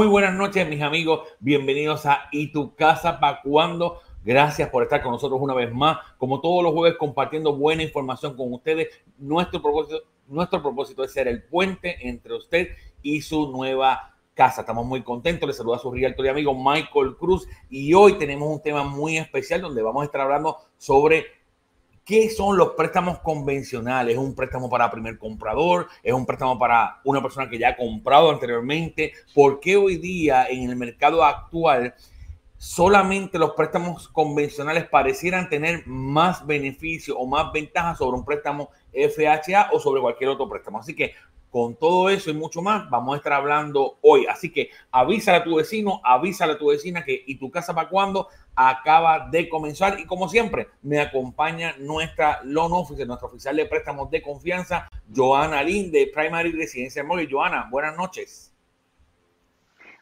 Muy buenas noches, mis amigos. Bienvenidos a ¿Y tu casa para cuando? Gracias por estar con nosotros una vez más. Como todos los jueves, compartiendo buena información con ustedes. Nuestro propósito, nuestro propósito es ser el puente entre usted y su nueva casa. Estamos muy contentos. Les saluda a su realtor y amigo Michael Cruz. Y hoy tenemos un tema muy especial donde vamos a estar hablando sobre ¿Qué son los préstamos convencionales? ¿Es un préstamo para primer comprador? ¿Es un préstamo para una persona que ya ha comprado anteriormente? ¿Por qué hoy día en el mercado actual solamente los préstamos convencionales parecieran tener más beneficio o más ventajas sobre un préstamo FHA o sobre cualquier otro préstamo? Así que con todo eso y mucho más, vamos a estar hablando hoy. Así que avísale a tu vecino, avísale a tu vecina que y tu casa para cuando acaba de comenzar. Y como siempre, me acompaña nuestra loan officer, nuestra oficial de préstamos de confianza, Joana Lin de Primary Residencia Mortgage. Joana, buenas noches.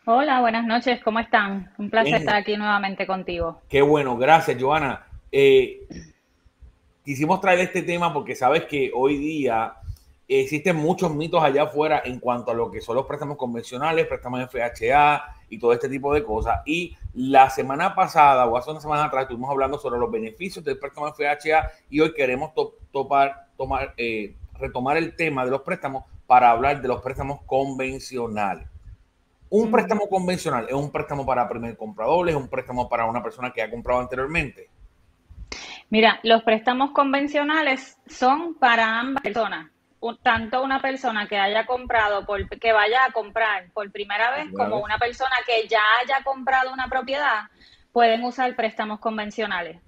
Hola, buenas noches, ¿cómo están? Un placer estar aquí nuevamente contigo. Qué bueno, gracias, Joana. Eh, quisimos traer este tema porque sabes que hoy día existen muchos mitos allá afuera en cuanto a lo que son los préstamos convencionales, préstamos FHA y todo este tipo de cosas. Y la semana pasada, o hace una semana atrás, estuvimos hablando sobre los beneficios del préstamo FHA y hoy queremos topar, tomar, eh, retomar el tema de los préstamos para hablar de los préstamos convencionales. Un préstamo convencional es un préstamo para primer comprador, es un préstamo para una persona que ha comprado anteriormente. Mira, los préstamos convencionales son para ambas personas tanto una persona que haya comprado, por, que vaya a comprar por primera vez, como una persona que ya haya comprado una propiedad, pueden usar préstamos convencionales.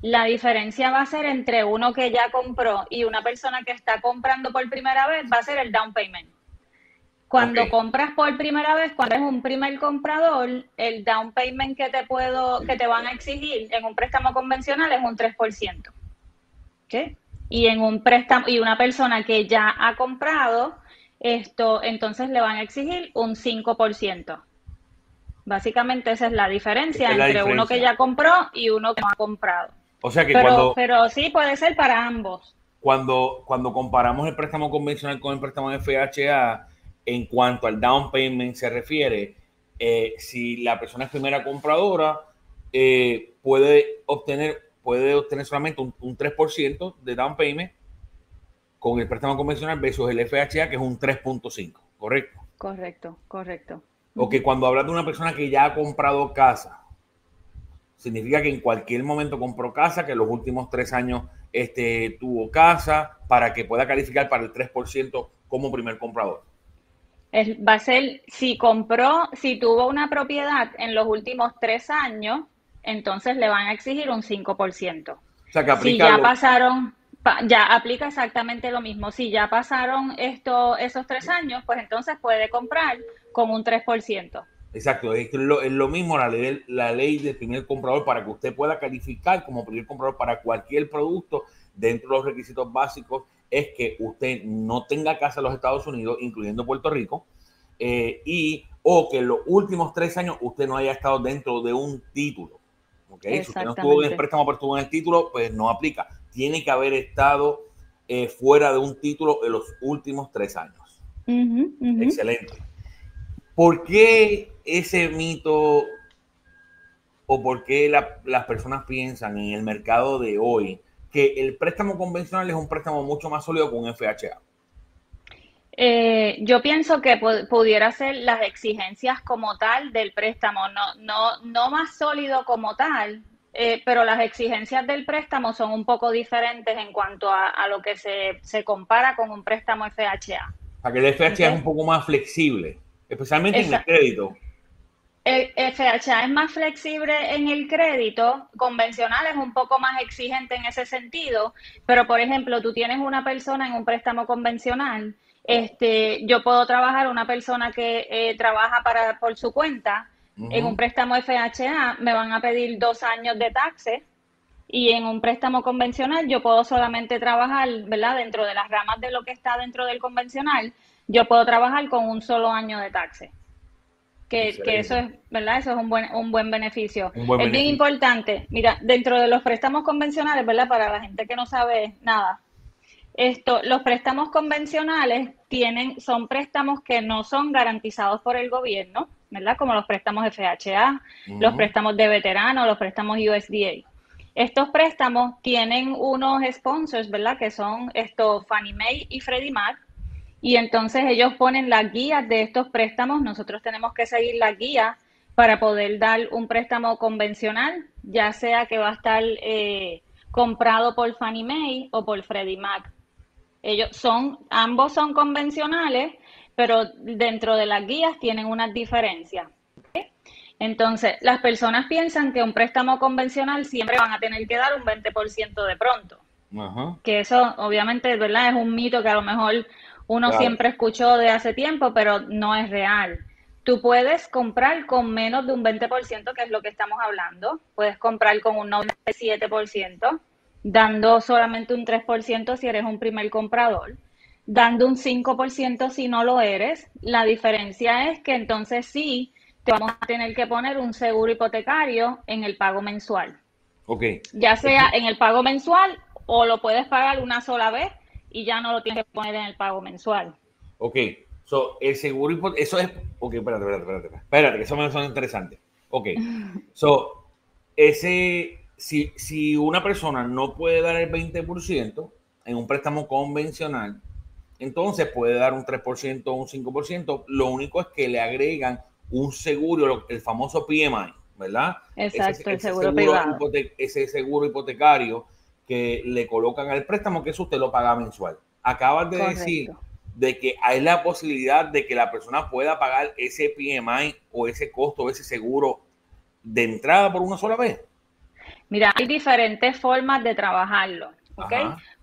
La diferencia va a ser entre uno que ya compró y una persona que está comprando por primera vez, va a ser el down payment. Cuando compras por primera vez, cuando eres un primer comprador, el down payment que te puedo, que te van a exigir en un préstamo convencional es un 3%. ¿Okay? Y en un préstamo y una persona que ya ha comprado esto, entonces le van a exigir un 5%. Básicamente esa es la diferencia entre uno que ya compró y uno que no ha comprado. O sea que pero, cuando pero sí puede ser para ambos. Cuando cuando comparamos el préstamo convencional con el préstamo FHA en cuanto al down payment se refiere, eh, si la persona es primera compradora eh, puede obtener puede obtener solamente un, 3% de down payment con el préstamo convencional versus el FHA, que es un 3.5, ¿correcto? Correcto, correcto. O que cuando hablas de una persona que ya ha comprado casa, significa que en cualquier momento compró casa, que en los últimos tres años este, tuvo casa, para que pueda calificar para el 3% como primer comprador. va a ser, si compró, si tuvo una propiedad en los últimos tres años, entonces le van a exigir un 5%. O sea, que si ya pasaron, ya aplica exactamente lo mismo. Si ya pasaron esto, esos tres años, pues entonces puede comprar con un 3%. Exacto, es lo, mismo la ley, la ley del primer comprador para que usted pueda calificar como primer comprador para cualquier producto dentro de los requisitos básicos es que usted no tenga casa en los Estados Unidos, incluyendo Puerto Rico, eh, y o que en los últimos tres años usted no haya estado dentro de un título. Si usted no estuvo en el préstamo, pero estuvo en el título, pues no aplica. Tiene que haber estado eh, fuera de un título en los últimos tres años. Excelente. ¿Por qué ese mito o por qué las personas piensan en el mercado de hoy que el préstamo convencional es un préstamo mucho más sólido que un FHA? Eh, yo pienso que pudiera ser las exigencias como tal del préstamo, no, no, no más sólido como tal, eh, pero las exigencias del préstamo son un poco diferentes en cuanto a, lo que se, compara con un préstamo FHA. Para que el FHA es un poco más flexible, especialmente en el crédito. El FHA es más flexible en el crédito, convencional es un poco más exigente en ese sentido, pero por ejemplo, tú tienes una persona en un préstamo convencional este, yo puedo trabajar una persona que eh, trabaja para por su cuenta en un préstamo FHA, me van a pedir dos años de taxes y en un préstamo convencional yo puedo solamente trabajar, ¿verdad? Dentro de las ramas de lo que está dentro del convencional, yo puedo trabajar con un solo año de taxes. Que, eso es, ¿verdad? Eso es un buen, un buen beneficio. es bien importante. Mira, dentro de los préstamos convencionales, ¿verdad? Para la gente que no sabe nada, esto, los préstamos convencionales tienen, son préstamos que no son garantizados por el gobierno. ¿verdad? Como los préstamos FHA, los préstamos de veteranos, los préstamos USDA. Estos préstamos tienen unos sponsors, ¿verdad? Que son estos Fannie Mae y Freddie Mac. Y entonces ellos ponen las guías de estos préstamos. Nosotros tenemos que seguir las guías para poder dar un préstamo convencional, ya sea que va a estar eh, comprado por Fannie Mae o por Freddie Mac. Ellos son, ambos son convencionales, pero dentro de las guías tienen unas diferencias. Entonces, las personas piensan que un préstamo convencional siempre van a tener que dar un 20% de pronto. Que eso, obviamente, ¿verdad? Es un mito que a lo mejor uno siempre escuchó de hace tiempo, pero no es real. Tú puedes comprar con menos de un 20%, que es lo que estamos hablando. Puedes comprar con un 97%, dando solamente un 3% si eres un primer comprador, dando un 5% si no lo eres. La diferencia es que entonces sí vamos a tener que poner un seguro hipotecario en el pago mensual. Ok. Ya sea en el pago mensual o lo puedes pagar una sola vez y ya no lo tienes que poner en el pago mensual. Ok. So, el seguro hipotecario, eso es, ok, espérate, espérate, espérate, espérate, que eso me suena interesante. Ok. So, ese, si, si una persona no puede dar el 20% en un préstamo convencional, entonces puede dar un 3% o un 5%. Lo único es que le agregan un seguro, el famoso PMI, ¿verdad? Exacto, el seguro, privado. ese seguro hipotecario que le colocan al préstamo, que eso usted lo paga mensual. Acabas de decir de que hay la posibilidad de que la persona pueda pagar ese PMI o ese costo, ese seguro de entrada por una sola vez. Mira, hay diferentes formas de trabajarlo, ¿ok?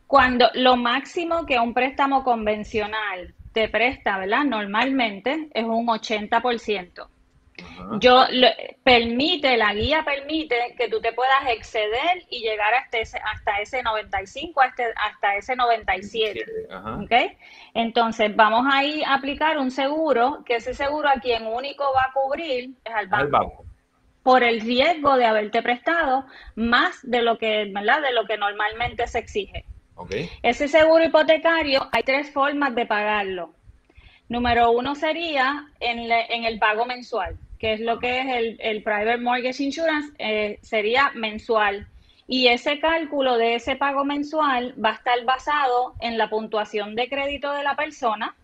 Cuando lo máximo que un préstamo convencional te presta, ¿verdad? Normalmente es un 80%. Yo permite, la guía permite que tú te puedas exceder y llegar hasta ese, hasta ese 95, hasta, hasta ese 97. ¿Ok? Entonces, vamos a ir a aplicar un seguro, que ese seguro a quien único va a cubrir es al banco. Por el riesgo de haberte prestado más de lo que, ¿verdad? De lo que normalmente se exige. Ese seguro hipotecario hay tres formas de pagarlo. Número uno sería en, el pago mensual, que es lo que es el, Private Mortgage Insurance, eh, sería mensual. Y ese cálculo de ese pago mensual va a estar basado en la puntuación de crédito de la persona,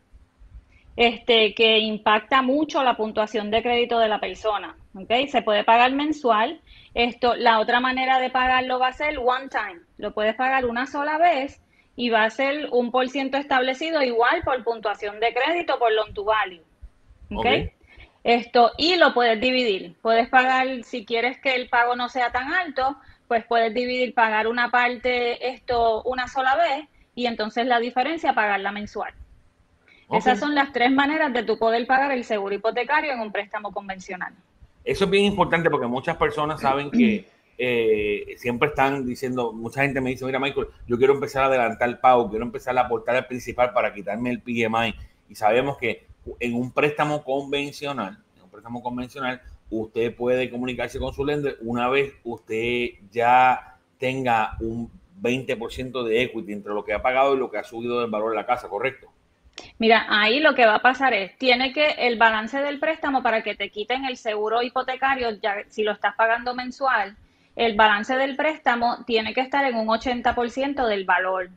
este, que impacta mucho la puntuación de crédito de la persona. ¿Okay? Se puede pagar mensual esto, la otra manera de pagarlo va a ser one time. Lo puedes pagar una sola vez y va a ser un por ciento establecido igual por puntuación de crédito por loan to value. ¿Okay? Esto, y lo puedes dividir. Puedes pagar, si quieres que el pago no sea tan alto, pues puedes dividir, pagar una parte esto una sola vez y entonces la diferencia pagarla mensual. Esas son las tres maneras de tú poder pagar el seguro hipotecario en un préstamo convencional. Eso es bien importante porque muchas personas saben que eh, siempre están diciendo, mucha gente me dice, mira Michael, yo quiero empezar a adelantar el pago, quiero empezar a aportar el principal para quitarme el PMI. Y sabemos que en un préstamo convencional, en un préstamo convencional, usted puede comunicarse con su lender una vez usted ya tenga un 20% de equity entre lo que ha pagado y lo que ha subido el valor de la casa, ¿correcto? Mira, ahí lo que va a pasar es, tiene que el balance del préstamo para que te quiten el seguro hipotecario, ya si lo estás pagando mensual, el balance del préstamo tiene que estar en un 80% del valor.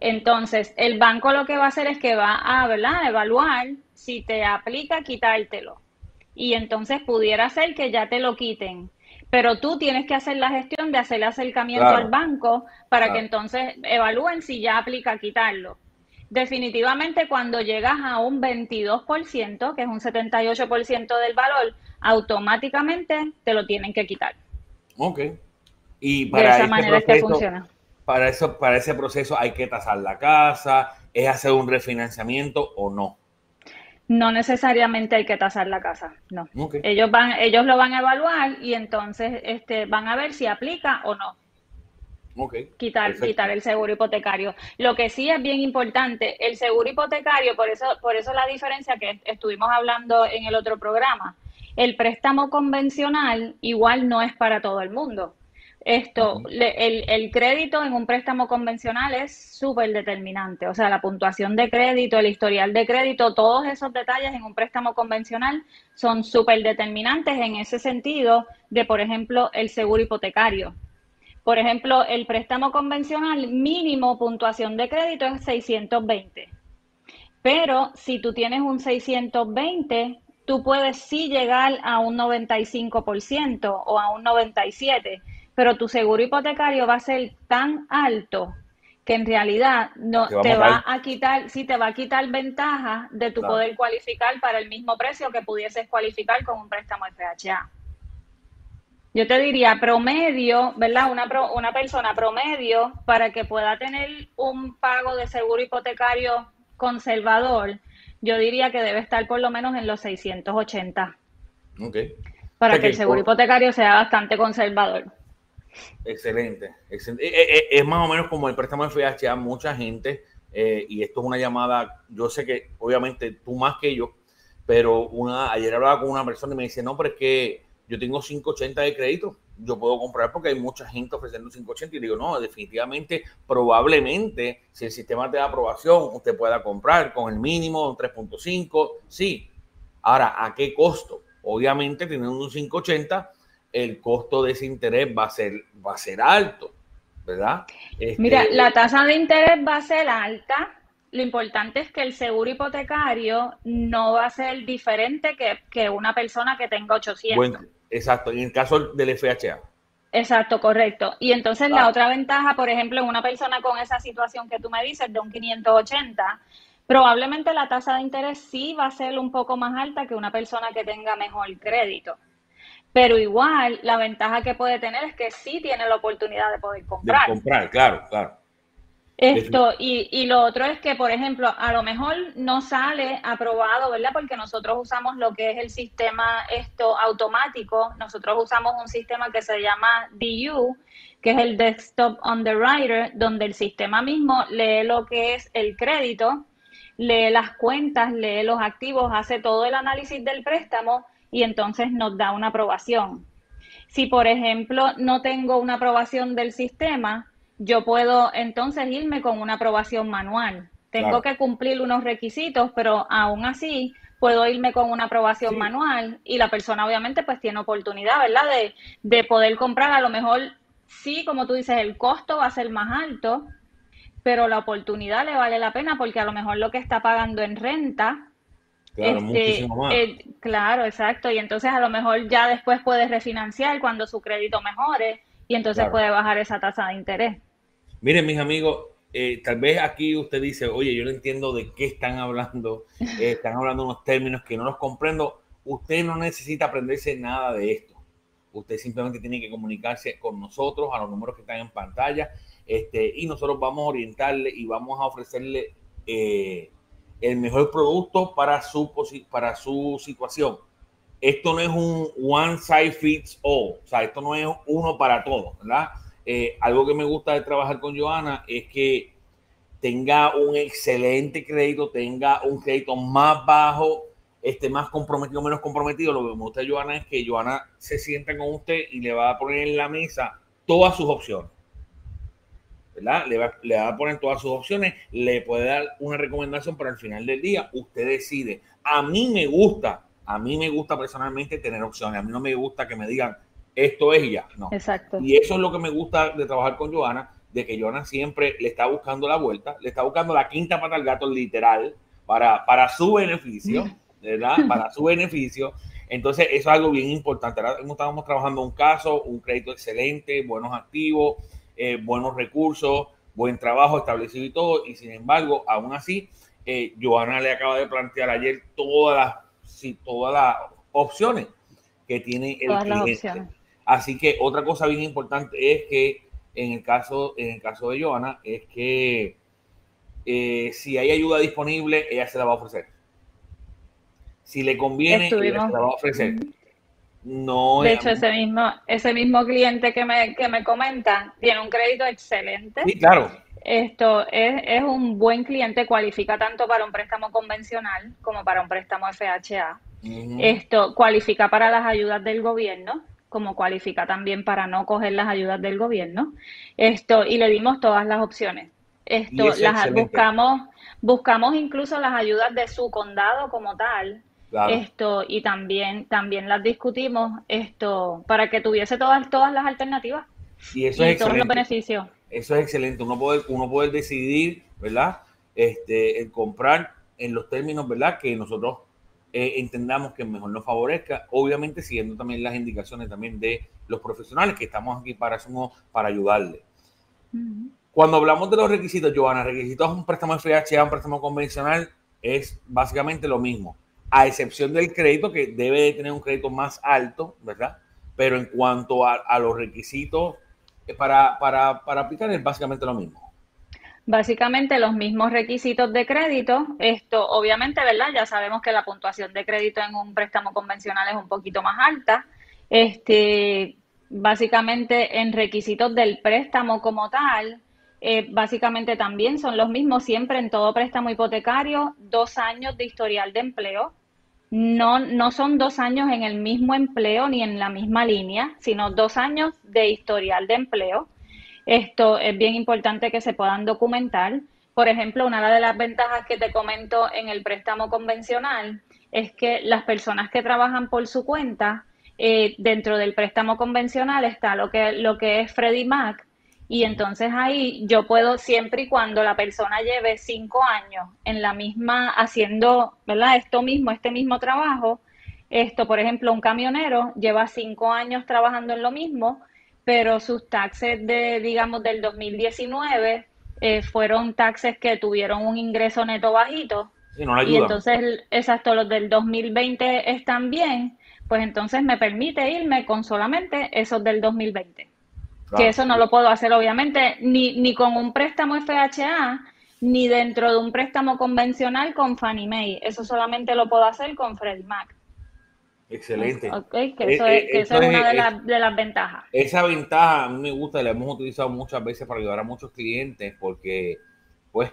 Entonces, el banco lo que va a hacer es que va a ¿verdad? evaluar si te aplica quitártelo. Y entonces pudiera ser que ya te lo quiten. Pero tú tienes que hacer la gestión de hacer el acercamiento al banco para que entonces evalúen si ya aplica quitarlo definitivamente cuando llegas a un 22%, que es un 78% del valor, automáticamente te lo tienen que quitar. Ok. Y para de esa manera es que funciona. Para, eso, para ese proceso hay que tasar la casa, es hacer un refinanciamiento o no. No necesariamente hay que tasar la casa, no. Ellos van, ellos lo van a evaluar y entonces este, van a ver si aplica o no. Quitar, quitar el seguro hipotecario. Lo que sí es bien importante, el seguro hipotecario, por eso, por eso la diferencia que estuvimos hablando en el otro programa, el préstamo convencional igual no es para todo el mundo. Esto, el, el, crédito en un préstamo convencional es súper determinante, o sea, la puntuación de crédito, el historial de crédito, todos esos detalles en un préstamo convencional son súper determinantes en ese sentido de, por ejemplo, el seguro hipotecario. Por ejemplo, el préstamo convencional mínimo puntuación de crédito es 620. Pero si tú tienes un 620, tú puedes sí llegar a un 95% o a un 97% pero tu seguro hipotecario va a ser tan alto que en realidad no te va, a quitar, sí te va a quitar ventaja de tu poder cualificar para el mismo precio que pudieses cualificar con un préstamo FHA. Yo te diría promedio, ¿verdad? Una, una persona promedio para que pueda tener un pago de seguro hipotecario conservador, yo diría que debe estar por lo menos en los 680. Ok. Para que el seguro hipotecario sea bastante conservador. Excelente, eh, eh, eh, Es, más o menos como el préstamo FHA, mucha gente, y esto es una llamada, yo sé que obviamente tú más que yo, pero una, ayer hablaba con una persona y me dice, no, pero es que yo tengo 580 de crédito, yo puedo comprar porque hay mucha gente ofreciendo 580 y digo, no, definitivamente, probablemente, si el sistema te da aprobación, usted pueda comprar con el mínimo 3.5, sí. Ahora, ¿a qué costo? Obviamente, teniendo un 580, el costo de ese interés va a ser, va a ser alto, ¿verdad? Mira, este, la tasa de interés va a ser alta. Lo importante es que el seguro hipotecario no va a ser diferente que, una persona que tenga 800. Bueno, exacto, en el caso del FHA. Exacto, correcto. Y entonces la ah. otra ventaja, por ejemplo, en una persona con esa situación que tú me dices de un 580, probablemente la tasa de interés sí va a ser un poco más alta que una persona que tenga mejor crédito. Pero igual, la ventaja que puede tener es que sí tiene la oportunidad de poder comprar. De comprar, claro, claro. Esto, y, y lo otro es que, por ejemplo, a lo mejor no sale aprobado, ¿verdad? Porque nosotros usamos lo que es el sistema esto automático. Nosotros usamos un sistema que se llama DU, que es el Desktop Underwriter, donde el sistema mismo lee lo que es el crédito, lee las cuentas, lee los activos, hace todo el análisis del préstamo y entonces nos da una aprobación. Si, por ejemplo, no tengo una aprobación del sistema, yo puedo entonces irme con una aprobación manual. Tengo que cumplir unos requisitos, pero aún así puedo irme con una aprobación manual y la persona obviamente pues tiene oportunidad, ¿verdad? De, de poder comprar. A lo mejor sí, como tú dices, el costo va a ser más alto, pero la oportunidad le vale la pena porque a lo mejor lo que está pagando en renta Claro, este, muchísimo más. Eh, claro, exacto. Y entonces a lo mejor ya después puede refinanciar cuando su crédito mejore y entonces puede bajar esa tasa de interés. Miren, mis amigos, eh, tal vez aquí usted dice, oye, yo no entiendo de qué están hablando, eh, están hablando unos términos que no los comprendo. Usted no necesita aprenderse nada de esto. Usted simplemente tiene que comunicarse con nosotros a los números que están en pantalla este, y nosotros vamos a orientarle y vamos a ofrecerle el mejor producto para su, para su situación. Esto no es un one size fits all, o sea, esto no es uno para todos, ¿verdad? Eh, algo que me gusta de trabajar con Joana es que tenga un excelente crédito, tenga un crédito más bajo, esté más comprometido, menos comprometido. Lo que me gusta de Joana es que Joana se sienta con usted y le va a poner en la mesa todas sus opciones. ¿verdad? Le va, le va a poner todas sus opciones, le puede dar una recomendación, pero al final del día usted decide. A mí me gusta, a mí me gusta personalmente tener opciones, a mí no me gusta que me digan esto es ya, no. Exacto. Y eso es lo que me gusta de trabajar con Joana, de que Joana siempre le está buscando la vuelta, le está buscando la quinta pata al gato literal para, para su beneficio, ¿verdad? Para su beneficio. Entonces, eso es algo bien importante. Ahora estamos trabajando un caso, un crédito excelente, buenos activos, eh, buenos recursos, buen trabajo establecido y todo, y sin embargo, aún así, eh, Joana le acaba de plantear ayer todas las, todas las opciones que tiene el cliente. Así que otra cosa bien importante es que en el caso, en el caso de Joana, es que eh, si hay ayuda disponible, ella se la va a ofrecer. Si le conviene, ella se la va a ofrecer. No, de hecho, ese mismo, ese mismo cliente que me, que me comenta tiene un crédito excelente. Sí, claro. Esto es, es, un buen cliente, cualifica tanto para un préstamo convencional como para un préstamo FHA. Esto cualifica para las ayudas del gobierno, como cualifica también para no coger las ayudas del gobierno. Esto, y le dimos todas las opciones. Esto, las buscamos, buscamos incluso las ayudas de su condado como tal. Esto, y también, también las discutimos esto, para que tuviese todas, todas las alternativas. Y eso es excelente. beneficios. Eso es excelente. Uno puede, uno puede decidir, ¿verdad? Este, el comprar en los términos, ¿verdad? Que nosotros eh, entendamos que mejor nos favorezca, obviamente siguiendo también las indicaciones también de los profesionales que estamos aquí para para ayudarle. Cuando hablamos de los requisitos, Joana, requisitos un préstamo FHA, un préstamo convencional, es básicamente lo mismo, a excepción del crédito que debe de tener un crédito más alto, ¿verdad? Pero en cuanto a, a los requisitos eh, para, para, para aplicar es básicamente lo mismo. Básicamente los mismos requisitos de crédito. Esto, obviamente, ¿verdad? Ya sabemos que la puntuación de crédito en un préstamo convencional es un poquito más alta. Este, básicamente, en requisitos del préstamo como tal, eh, básicamente también son los mismos siempre en todo préstamo hipotecario, dos años de historial de empleo. No, no son dos años en el mismo empleo ni en la misma línea, sino dos años de historial de empleo. Esto es bien importante que se puedan documentar. Por ejemplo, una de las ventajas que te comento en el préstamo convencional es que las personas que trabajan por su cuenta, eh, dentro del préstamo convencional está lo que, lo que es Freddie Mac, y entonces ahí yo puedo, siempre y cuando la persona lleve cinco años en la misma, haciendo, ¿verdad? Esto mismo, este mismo trabajo, esto, por ejemplo, un camionero lleva cinco años trabajando en lo mismo, pero sus taxes de, digamos, del 2019 eh, fueron taxes que tuvieron un ingreso neto bajito. y entonces, exacto, los del 2020 están bien, pues entonces me permite irme con solamente esos del 2020. Que eso no lo puedo hacer, obviamente, ni, ni con un préstamo FHA, ni dentro de un préstamo convencional con Fannie Mae. Eso solamente lo puedo hacer con Freddie Mac. Excelente. que eso, eh, es, una de, las ventajas. Esa ventaja a mí me gusta, la hemos utilizado muchas veces para ayudar a muchos clientes porque, pues,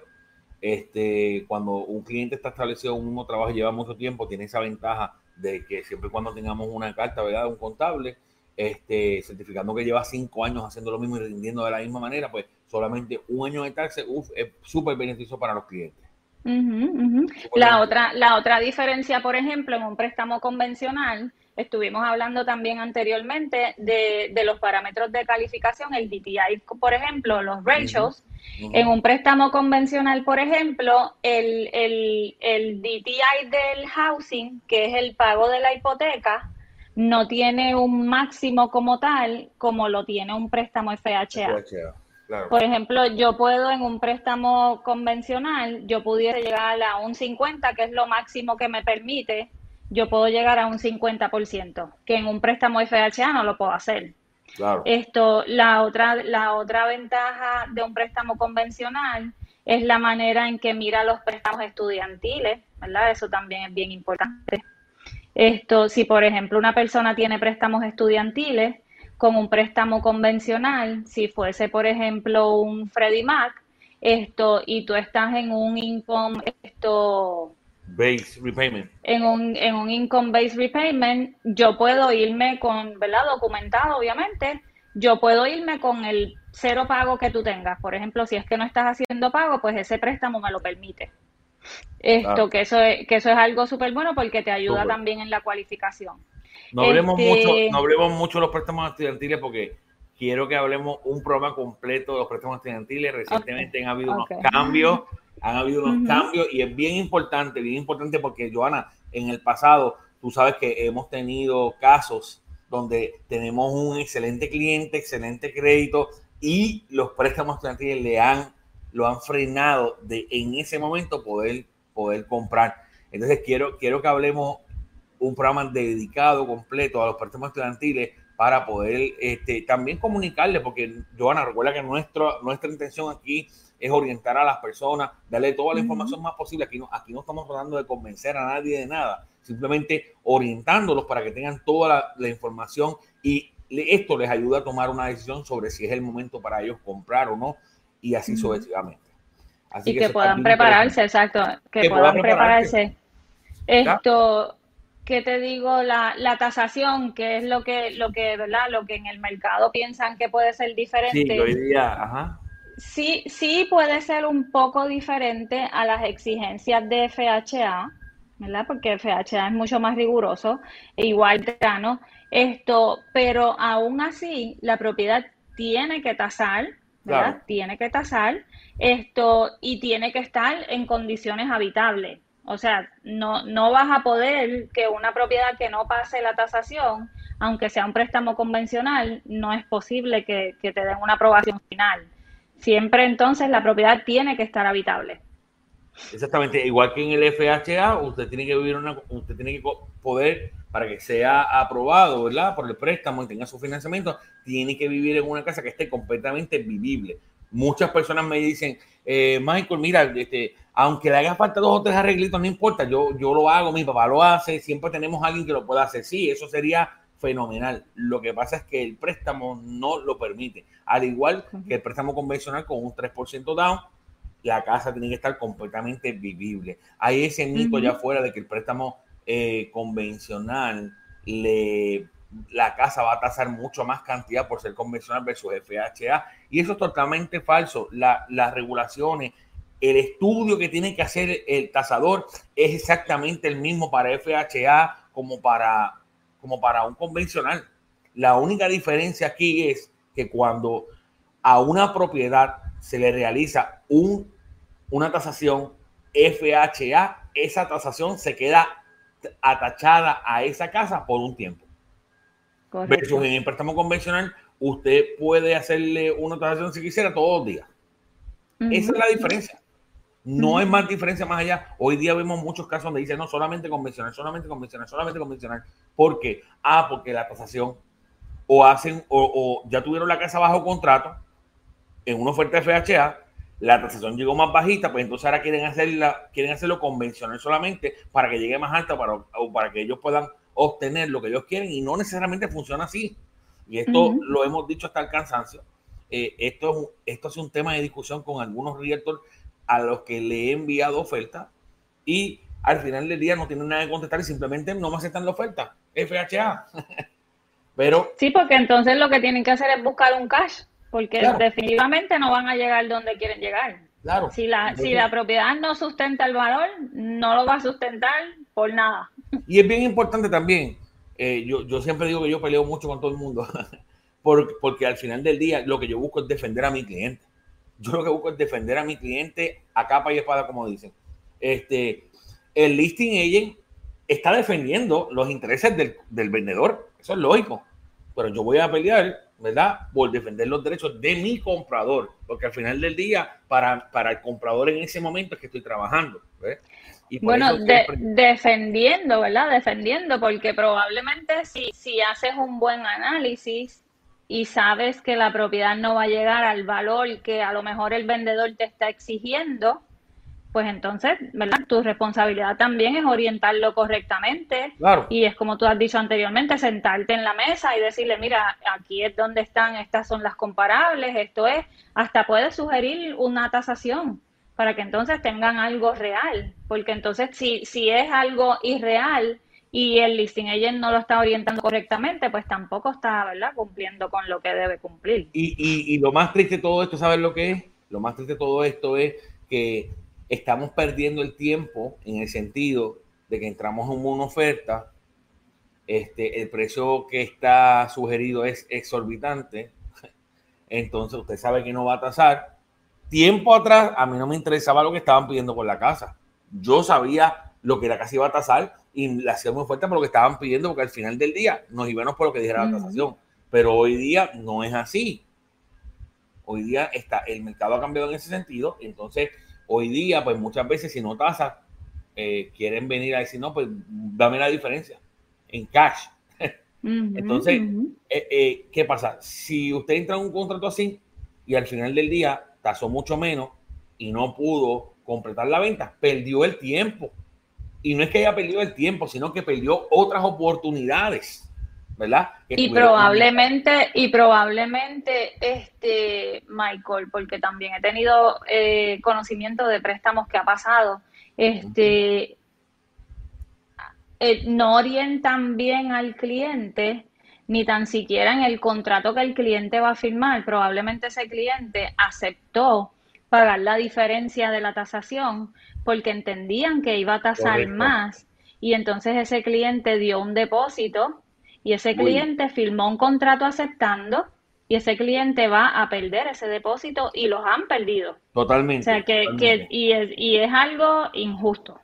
este, cuando un cliente está establecido en un mismo trabajo y lleva mucho tiempo, tiene esa ventaja de que siempre y cuando tengamos una carta, ¿verdad? De un contable, este, certificando que lleva cinco años haciendo lo mismo y rindiendo de la misma manera, pues solamente un año de taxes, es súper beneficioso para los clientes. La, otra, la otra diferencia, por ejemplo, en un préstamo convencional, estuvimos hablando también anteriormente de, los parámetros de calificación, el DTI, por ejemplo, los ratios. En un préstamo convencional, por ejemplo, el, el, el DTI del housing, que es el pago de la hipoteca, no tiene un máximo como tal como lo tiene un préstamo FHA. Por ejemplo, yo puedo en un préstamo convencional, yo pudiese llegar a un 50, que es lo máximo que me permite, yo puedo llegar a un 50%, que en un préstamo FHA no lo puedo hacer. Esto, la otra, la otra ventaja de un préstamo convencional es la manera en que mira los préstamos estudiantiles, ¿verdad? Eso también es bien importante. Esto, si por ejemplo una persona tiene préstamos estudiantiles, con un préstamo convencional, si fuese, por ejemplo, un Freddie Mac, esto, y tú estás en un income, esto... Base repayment. En un, en un income based repayment, yo puedo irme con, ¿verdad? Documentado, obviamente. Yo puedo irme con el cero pago que tú tengas. Por ejemplo, si es que no estás haciendo pago, pues ese préstamo me lo permite. Esto, que, eso es, que eso es algo súper bueno porque te ayuda también en la cualificación. No hablemos, mucho, este no hablemos mucho de los préstamos estudiantiles porque quiero que hablemos un programa completo de los préstamos estudiantiles. Recientemente han habido unos cambios, han habido unos cambios y es bien importante, bien importante porque, Joana, en el pasado, tú sabes que hemos tenido casos donde tenemos un excelente cliente, excelente crédito y los préstamos estudiantiles le han, lo han frenado de en ese momento poder, poder comprar. Entonces quiero, quiero que hablemos un programa dedicado completo a los préstamos estudiantiles para poder este, también comunicarle, porque Joana, recuerda que nuestro, nuestra intención aquí es orientar a las personas, darle toda la información más posible. Aquí no, aquí no estamos tratando de convencer a nadie de nada, simplemente orientándolos para que tengan toda la, información y esto les ayuda a tomar una decisión sobre si es el momento para ellos comprar o no y así sucesivamente. y que, puedan prepararse, exacto, que, puedan prepararse. Esto, ¿qué te digo? La, la, tasación, que es lo que, lo que, ¿verdad? Lo que en el mercado piensan que puede ser diferente. Sí, hoy día, ajá. Sí, sí puede ser un poco diferente a las exigencias de FHA, ¿verdad? Porque FHA es mucho más riguroso, e igual ¿no? esto, pero aún así la propiedad tiene que tasar, ¿verdad? Tiene que tasar esto y tiene que estar en condiciones habitables. O sea, no, no vas a poder que una propiedad que no pase la tasación, aunque sea un préstamo convencional, no es posible que, te den una aprobación final. Siempre entonces la propiedad tiene que estar habitable. Exactamente, igual que en el FHA, usted tiene que vivir una, usted tiene que poder, para que sea aprobado, ¿verdad? Por el préstamo y tenga su financiamiento, tiene que vivir en una casa que esté completamente vivible. Muchas personas me dicen, eh, Michael, mira, este, aunque le haga falta dos o tres arreglitos, no importa, yo, yo lo hago, mi papá lo hace, siempre tenemos a alguien que lo pueda hacer. Sí, eso sería fenomenal. Lo que pasa es que el préstamo no lo permite. Al igual que el préstamo convencional con un 3% down, la casa tiene que estar completamente vivible. Hay ese mito ya fuera de que el préstamo eh, convencional le la casa va a tasar mucho más cantidad por ser convencional versus FHA. Y eso es totalmente falso. las regulaciones, el estudio que tiene que hacer el tasador es exactamente el mismo para FHA como para, como para un convencional. La única diferencia aquí es que cuando a una propiedad se le realiza un, una tasación FHA, esa tasación se queda atachada a esa casa por un tiempo. Versus en el préstamo convencional, usted puede hacerle una tasación si quisiera todos los días. Esa es la diferencia. No hay más diferencia más allá. Hoy día vemos muchos casos donde dicen no solamente convencional, solamente convencional, solamente convencional. ¿Por qué? Ah, porque la tasación o hacen o, ya tuvieron la casa bajo contrato en una oferta de FHA, la tasación llegó más bajita, pues entonces ahora quieren hacerla, quieren hacerlo convencional solamente para que llegue más alta para, o para que ellos puedan obtener lo que ellos quieren y no necesariamente funciona así. Y esto lo hemos dicho hasta el cansancio. Eh, esto, esto es un tema de discusión con algunos realtors a los que le he enviado oferta y al final del día no tienen nada que contestar y simplemente no me aceptan la oferta. FHA. Pero. Sí, porque entonces lo que tienen que hacer es buscar un cash, porque definitivamente no van a llegar donde quieren llegar. Claro. Si la, si la propiedad no sustenta el valor, no lo va a sustentar por nada. Y es bien importante también, eh, yo, yo siempre digo que yo peleo mucho con todo el mundo, porque, porque al final del día lo que yo busco es defender a mi cliente. Yo lo que busco es defender a mi cliente a capa y espada, como dicen. Este, el listing agent está defendiendo los intereses del, del vendedor, eso es lógico, pero yo voy a pelear, ¿verdad? Por defender los derechos de mi comprador, porque al final del día, para, para el comprador en ese momento es que estoy trabajando. ¿ves? Bueno, defendiendo, ¿verdad? Defendiendo, porque probablemente si, si haces un buen análisis y sabes que la propiedad no va a llegar al valor que a lo mejor el vendedor te está exigiendo, pues entonces, ¿verdad? Tu responsabilidad también es orientarlo correctamente. Claro. Y es como tú has dicho anteriormente, sentarte en la mesa y decirle, mira, aquí es donde están, estas son las comparables, esto es, hasta puedes sugerir una tasación para que entonces tengan algo real, porque entonces si, si es algo irreal y el listing agent no lo está orientando correctamente, pues tampoco está, ¿verdad?, cumpliendo con lo que debe cumplir. Y, y, lo más triste de todo esto, ¿sabes lo que es? Lo más triste de todo esto es que estamos perdiendo el tiempo en el sentido de que entramos en una oferta, este, el precio que está sugerido es exorbitante, entonces usted sabe que no va a tasar, tiempo atrás a mí no me interesaba lo que estaban pidiendo por la casa. Yo sabía lo que la casa iba a tasar y la hacía muy fuerte por lo que estaban pidiendo, porque al final del día nos íbamos por lo que dijera la tasación. Pero hoy día no es así. Hoy día está, el mercado ha cambiado en ese sentido. Entonces, hoy día, pues muchas veces, si no tasas, eh, quieren venir a decir, no, pues dame la diferencia en cash. Entonces, eh, eh, ¿qué pasa? Si usted entra en un contrato así y al final del día tasó mucho menos y no pudo completar la venta, perdió el tiempo. Y no es que haya perdido el tiempo, sino que perdió otras oportunidades, ¿verdad? y probablemente, y probablemente, este, Michael, porque también he tenido eh, conocimiento de préstamos que ha pasado, este, eh, no orientan bien al cliente ni tan siquiera en el contrato que el cliente va a firmar. Probablemente ese cliente aceptó pagar la diferencia de la tasación porque entendían que iba a tasar más y entonces ese cliente dio un depósito y ese cliente firmó un contrato aceptando y ese cliente va a perder ese depósito y los han perdido. Totalmente. O sea, que, que y, es, y es algo injusto.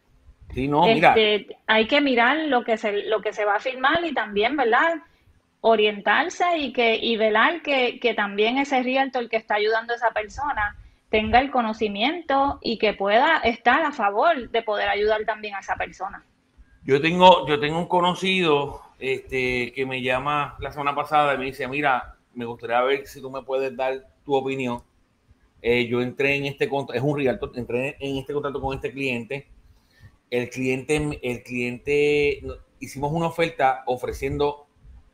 Sí, no, este, Hay que mirar lo que, se, lo que se va a firmar y también, ¿verdad? Orientarse y, que, y velar que, que también ese realtor que está ayudando a esa persona tenga el conocimiento y que pueda estar a favor de poder ayudar también a esa persona. Yo tengo, yo tengo un conocido este, que me llama la semana pasada y me dice, mira, me gustaría ver si tú me puedes dar tu opinión. Eh, yo entré en este contrato, es un realtor, entré en este contrato con este cliente. El cliente, el cliente, hicimos una oferta ofreciendo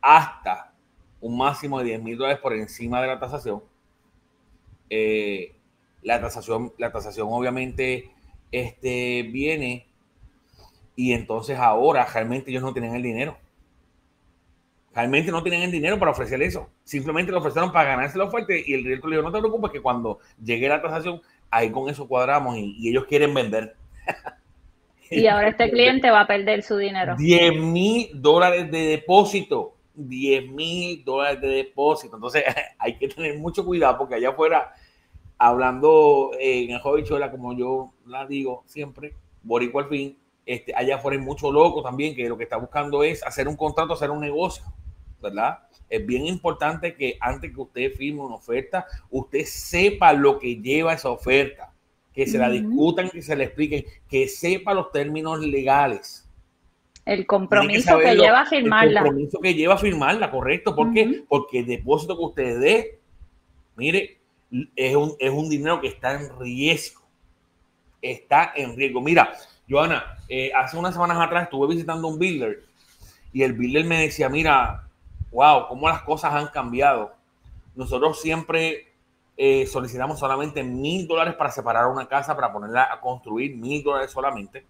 hasta un máximo de 10 mil dólares por encima de la tasación. Eh, la tasación, la tasación obviamente este, viene y entonces ahora realmente ellos no tienen el dinero. Realmente no tienen el dinero para ofrecerle eso. Simplemente lo ofrecieron para ganarse la oferta y el director le dijo, no te preocupes que cuando llegue la tasación, ahí con eso cuadramos y, ellos quieren vender. Y ahora este cliente va a perder su dinero. 10 mil dólares de depósito. 10 mil dólares de depósito. Entonces hay que tener mucho cuidado porque allá afuera, hablando en el Chola, como yo la digo siempre, Borico al fin, este, allá afuera hay mucho loco también que lo que está buscando es hacer un contrato, hacer un negocio, ¿verdad? Es bien importante que antes que usted firme una oferta, usted sepa lo que lleva esa oferta, que se la discutan, que se le expliquen, que sepa los términos legales. El compromiso que, lleva a firmarla. El compromiso que lleva a firmarla, correcto. ¿Por qué? Porque el depósito que usted dé, mire, es un, es un dinero que está en riesgo. Está en riesgo. Mira, Joana, eh, hace unas semanas atrás estuve visitando un builder y el builder me decía, mira, wow, cómo las cosas han cambiado. Nosotros siempre eh, solicitamos solamente mil dólares para separar una casa, para ponerla a construir, mil dólares solamente.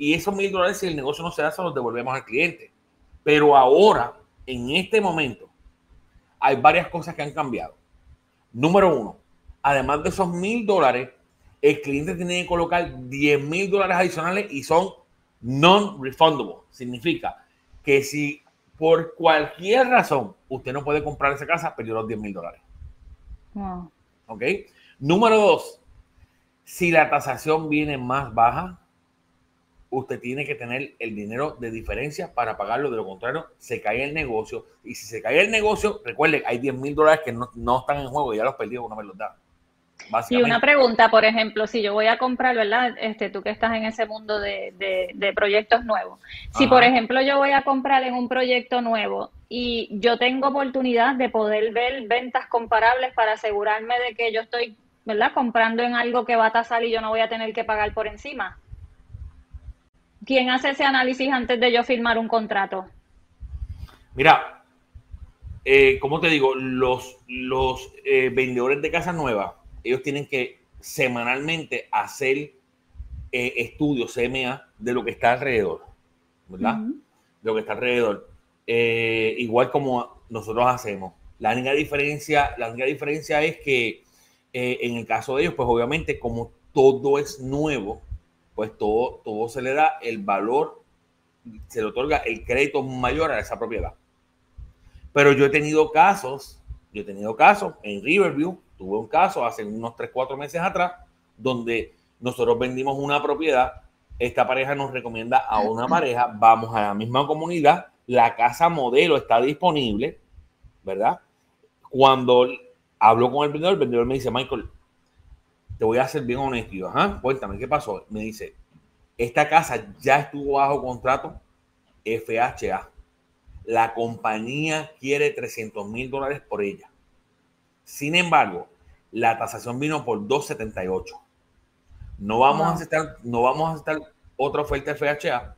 Y esos mil dólares, si el negocio no se da, se los devolvemos al cliente. Pero ahora, en este momento, hay varias cosas que han cambiado. Número uno, además de esos mil dólares, el cliente tiene que colocar 10 mil dólares adicionales y son non-refundable. Significa que si por cualquier razón usted no puede comprar esa casa, perdió los 10 mil dólares. ¿Ok? Número dos, si la tasación viene más baja, usted tiene que tener el dinero de diferencia para pagarlo. De lo contrario, se cae el negocio. Y si se cae el negocio, recuerde, hay 10 mil dólares que no, no, están en juego. Ya los perdió una vez los da. Y una pregunta, por ejemplo, si yo voy a comprar, ¿verdad? Este, tú que estás en ese mundo de, de, proyectos nuevos. Si, por ejemplo, yo voy a comprar en un proyecto nuevo y yo tengo oportunidad de poder ver ventas comparables para asegurarme de que yo estoy, ¿verdad? Comprando en algo que va a tasar y yo no voy a tener que pagar por encima. ¿Quién hace ese análisis antes de yo firmar un contrato? Mira, eh, como te digo, los, los eh, vendedores de casas nuevas ellos tienen que semanalmente hacer eh, estudios CMA de lo que está alrededor, ¿verdad? De lo que está alrededor. Igual como nosotros hacemos. La única diferencia, la única diferencia es que en el caso de ellos, pues obviamente como todo es nuevo, pues todo, todo se le da el valor, se le otorga el crédito mayor a esa propiedad. Pero yo he tenido casos, yo he tenido casos en Riverview, Tuve un caso hace unos 3, 4 meses atrás donde nosotros vendimos una propiedad, esta pareja nos recomienda a una pareja, vamos a la misma comunidad, la casa modelo está disponible, ¿verdad? Cuando hablo con el vendedor, el vendedor me dice, Michael, te voy a ser bien honesto. Ajá, cuéntame, ¿qué pasó? Me dice, esta casa ya estuvo bajo contrato FHA. La compañía quiere 300 mil dólares por ella. Sin embargo, la tasación vino por 278. No vamos a aceptar, no vamos a aceptar otra oferta FHA.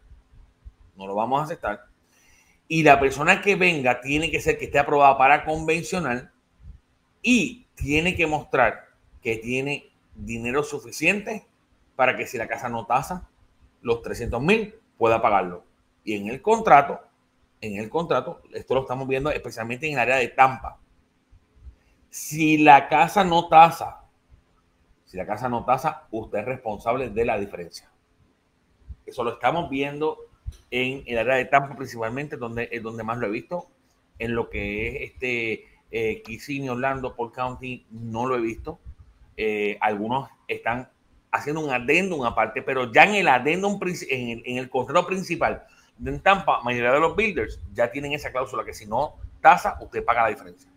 No lo vamos a aceptar. Y la persona que venga tiene que ser que esté aprobada para convencional y tiene que mostrar que tiene dinero suficiente para que si la casa no tasa los 300 mil pueda pagarlo. Y en el contrato, en el contrato, esto lo estamos viendo especialmente en el área de Tampa. Si la casa no tasa, si la casa no tasa, usted es responsable de la diferencia. Eso lo estamos viendo en el área de Tampa principalmente, donde es donde más lo he visto. En lo que es este eh, Kissimmee, Orlando, Paul County, no lo he visto. Eh, algunos están haciendo un adendum aparte, pero ya en el adendum, en el, en el contrato principal de Tampa, mayoría de los builders ya tienen esa cláusula que si no tasa, usted paga la diferencia.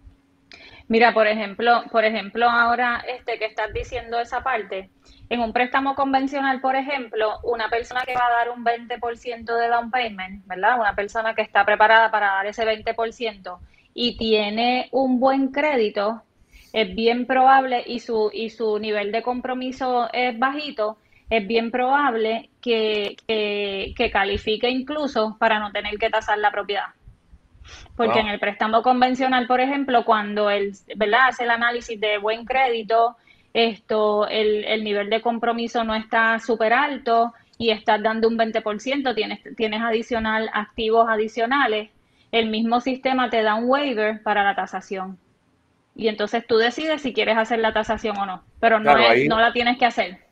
Mira, por ejemplo, por ejemplo, ahora este que estás diciendo esa parte, en un préstamo convencional, por ejemplo, una persona que va a dar un 20% de down payment, ¿verdad? Una persona que está preparada para dar ese 20% y tiene un buen crédito, es bien probable y su y su nivel de compromiso es bajito, es bien probable que, que, califique incluso para no tener que tasar la propiedad. Porque en el préstamo convencional, por ejemplo, cuando él ¿verdad? hace el análisis de buen crédito, esto, el, el nivel de compromiso no está súper alto y estás dando un 20%, tienes, tienes adicional, activos adicionales, el mismo sistema te da un waiver para la tasación. Y entonces tú decides si quieres hacer la tasación o no, pero no, no la tienes que hacer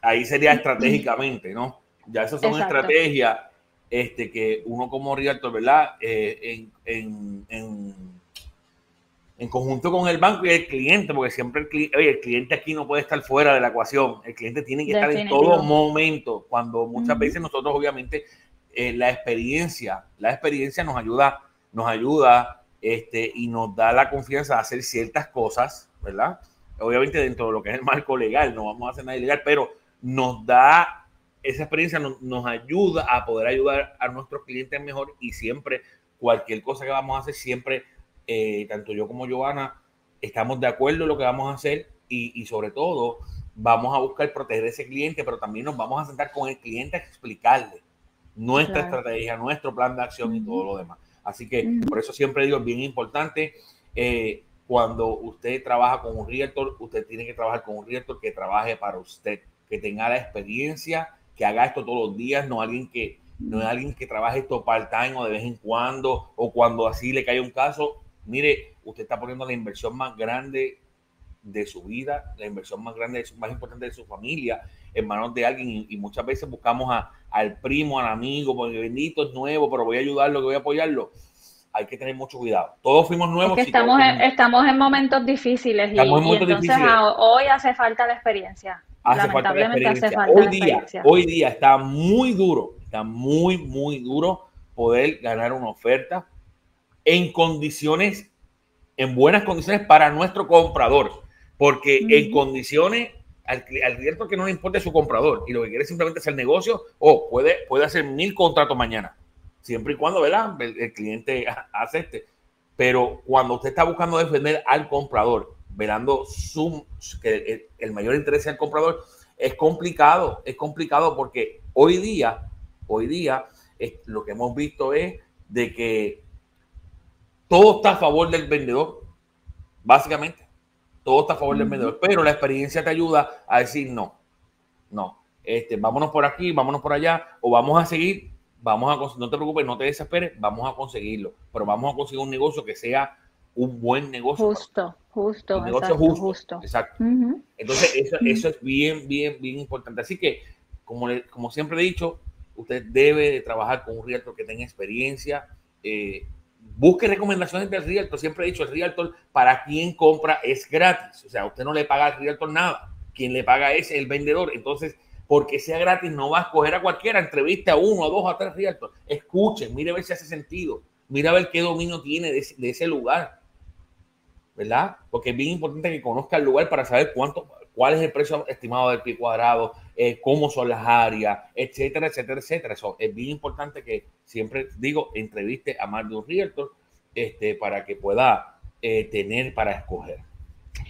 ahí sería estratégicamente, ¿no? Ya esas son estrategias este, que uno como realtor, ¿verdad? Eh, en, en, en, conjunto con el banco y el cliente, porque siempre el, cliente, oye, el cliente aquí no puede estar fuera de la ecuación, el cliente tiene que estar en todo momento, cuando muchas veces nosotros obviamente eh, la experiencia, la experiencia nos ayuda, nos ayuda este, y nos da la confianza de hacer ciertas cosas, ¿verdad? Obviamente dentro de lo que es el marco legal, no vamos a hacer nada ilegal, pero nos da esa experiencia, nos, ayuda a poder ayudar a nuestros clientes mejor y siempre, cualquier cosa que vamos a hacer, siempre, eh, tanto yo como Joana, estamos de acuerdo en lo que vamos a hacer y, sobre todo vamos a buscar proteger a ese cliente, pero también nos vamos a sentar con el cliente a explicarle nuestra estrategia, nuestro plan de acción y todo lo demás. Así que por eso siempre digo, es bien importante, eh, cuando usted trabaja con un realtor, usted tiene que trabajar con un realtor que trabaje para usted que tenga la experiencia, que haga esto todos los días, no alguien que no es alguien que trabaje esto part-time o de vez en cuando, o cuando así le cae un caso. Mire, usted está poniendo la inversión más grande de su vida, la inversión más grande, más importante de su familia en manos de alguien y, muchas veces buscamos a, al primo, al amigo, porque bendito es nuevo, pero voy a ayudarlo, que voy a apoyarlo. Hay que tener mucho cuidado. Todos fuimos nuevos. estamos, en, estamos en momentos difíciles y, entonces hoy hace falta la experiencia hace falta la experiencia. hoy, día, hoy día está muy duro, está muy, muy duro poder ganar una oferta en condiciones, en buenas condiciones para nuestro comprador. Porque en condiciones, al, al que no le importa su comprador y lo que quiere simplemente es el negocio, o puede, puede hacer mil contratos mañana, siempre y cuando ¿verdad? El, cliente acepte. Pero cuando usted está buscando defender al comprador velando su, que el, mayor interés del comprador, es complicado, es complicado porque hoy día, hoy día, lo que hemos visto es de que todo está a favor del vendedor, básicamente. Todo está a favor del vendedor, pero la experiencia te ayuda a decir no, no, este, vámonos por aquí, vámonos por allá, o vamos a seguir, vamos a, no te preocupes, no te desesperes, vamos a conseguirlo, pero vamos a conseguir un negocio que sea un buen negocio. Justo, justo. Un negocio justo, Exacto. Entonces, eso, eso, es bien, bien, bien importante. Así que, como, como siempre he dicho, usted debe de trabajar con un realtor que tenga experiencia. Eh, busque recomendaciones del realtor. Siempre he dicho, el realtor para quien compra es gratis. O sea, usted no le paga al realtor nada. Quien le paga es el vendedor. Entonces, porque sea gratis, no va a escoger a cualquiera. Entrevista a uno, a dos, a tres realtors. Escuchen, mire a ver si hace sentido. Mira a ver qué dominio tiene de ese lugar ¿verdad? Porque es bien importante que conozca el lugar para saber cuánto, cuál es el precio estimado del pie cuadrado, eh, cómo son las áreas, etcétera, etcétera, etcétera. Eso es bien importante que siempre digo, entreviste a más de un realtor este, para que pueda eh, tener para escoger.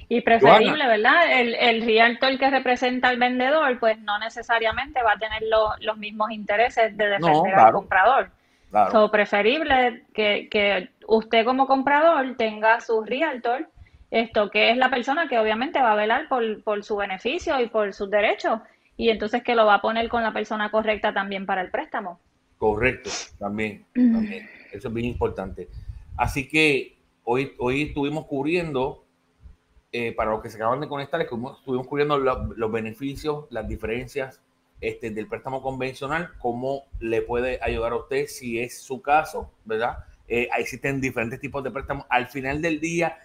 Y preferible, ¿verdad? El, el realtor que representa al vendedor, pues no necesariamente va a tener los mismos intereses de defender al comprador. Claro. preferible que, que, usted como comprador tenga su realtor, esto que es la persona que obviamente va a velar por, por su beneficio y por sus derechos, y entonces que lo va a poner con la persona correcta también para el préstamo. Correcto, también, también. Eso es bien importante. Así que hoy, hoy estuvimos cubriendo, eh, para los que se acaban de conectar, estuvimos, cubriendo los beneficios, las diferencias este, del préstamo convencional, cómo le puede ayudar a usted si es su caso, ¿verdad? Eh, existen diferentes tipos de préstamos. Al final del día,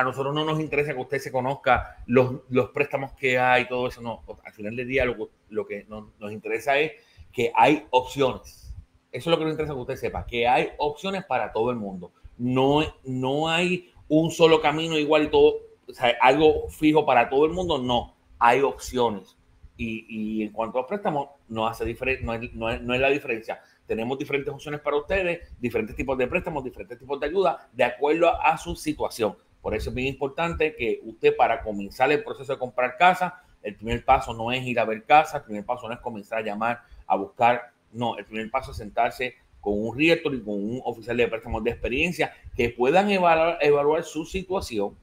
a nosotros no nos interesa que usted se conozca los, los préstamos que hay, todo eso, no. Al final del día, lo, lo que nos, nos interesa es que hay opciones. Eso es lo que nos interesa que usted sepa, que hay opciones para todo el mundo. No, no hay un solo camino igual y todo, o sea, algo fijo para todo el mundo, no. Hay opciones. Y, y en cuanto a préstamos, no, hace no, es, no, no es la diferencia. Tenemos diferentes opciones para ustedes, diferentes tipos de préstamos, diferentes tipos de ayuda, de acuerdo a su situación. Por eso es bien importante que usted para comenzar el proceso de comprar casa, el primer paso no es ir a ver casa, el primer paso no es comenzar a llamar a buscar, no, el primer paso es sentarse con un realtor y con un oficial de préstamos de experiencia que puedan evaluar, evaluar su situación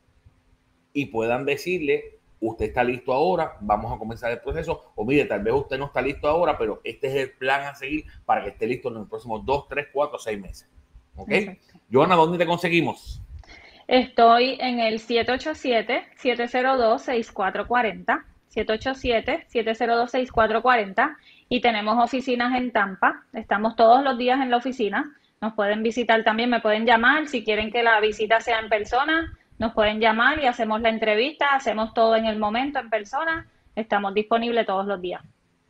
y puedan decirle, usted está listo ahora, vamos a comenzar el proceso, o mire, tal vez usted no está listo ahora, pero este es el plan a seguir para que esté listo en los próximos dos, tres, cuatro, seis meses. ¿Ok? Joana, ¿dónde te conseguimos? Estoy en el 787-702-6440. 787-702-6440 y tenemos oficinas en Tampa. Estamos todos los días en la oficina. Nos pueden visitar también, me pueden llamar si quieren que la visita sea en persona. Nos pueden llamar y hacemos la entrevista, hacemos todo en el momento en persona. Estamos disponibles todos los días.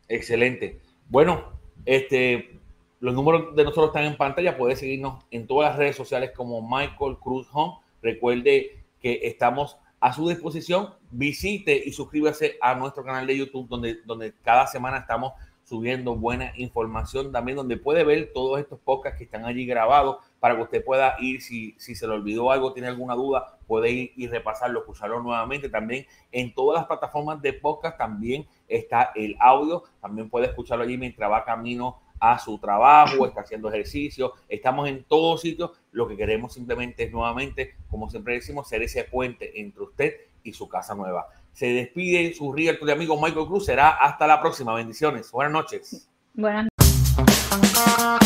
Excelente. Bueno, este, los números de nosotros están en pantalla. Puede seguirnos en todas las redes sociales como Michael Cruz Home. Recuerde que estamos a su disposición. Visite y suscríbase a nuestro canal de YouTube donde, donde cada semana estamos subiendo buena información también donde puede ver todos estos podcasts que están allí grabados para que usted pueda ir, si, si se le olvidó algo, tiene alguna duda, puede ir y repasarlo, escucharlo nuevamente. También en todas las plataformas de podcast también está el audio, también puede escucharlo allí mientras va camino a su trabajo, está haciendo ejercicio, estamos en todos sitios. Lo que queremos simplemente es nuevamente, como siempre decimos, ser ese puente entre usted y su casa nueva. Se despide su realtor de amigo Michael Cruz. Será hasta la próxima. Bendiciones. Buenas noches. Buenas noches.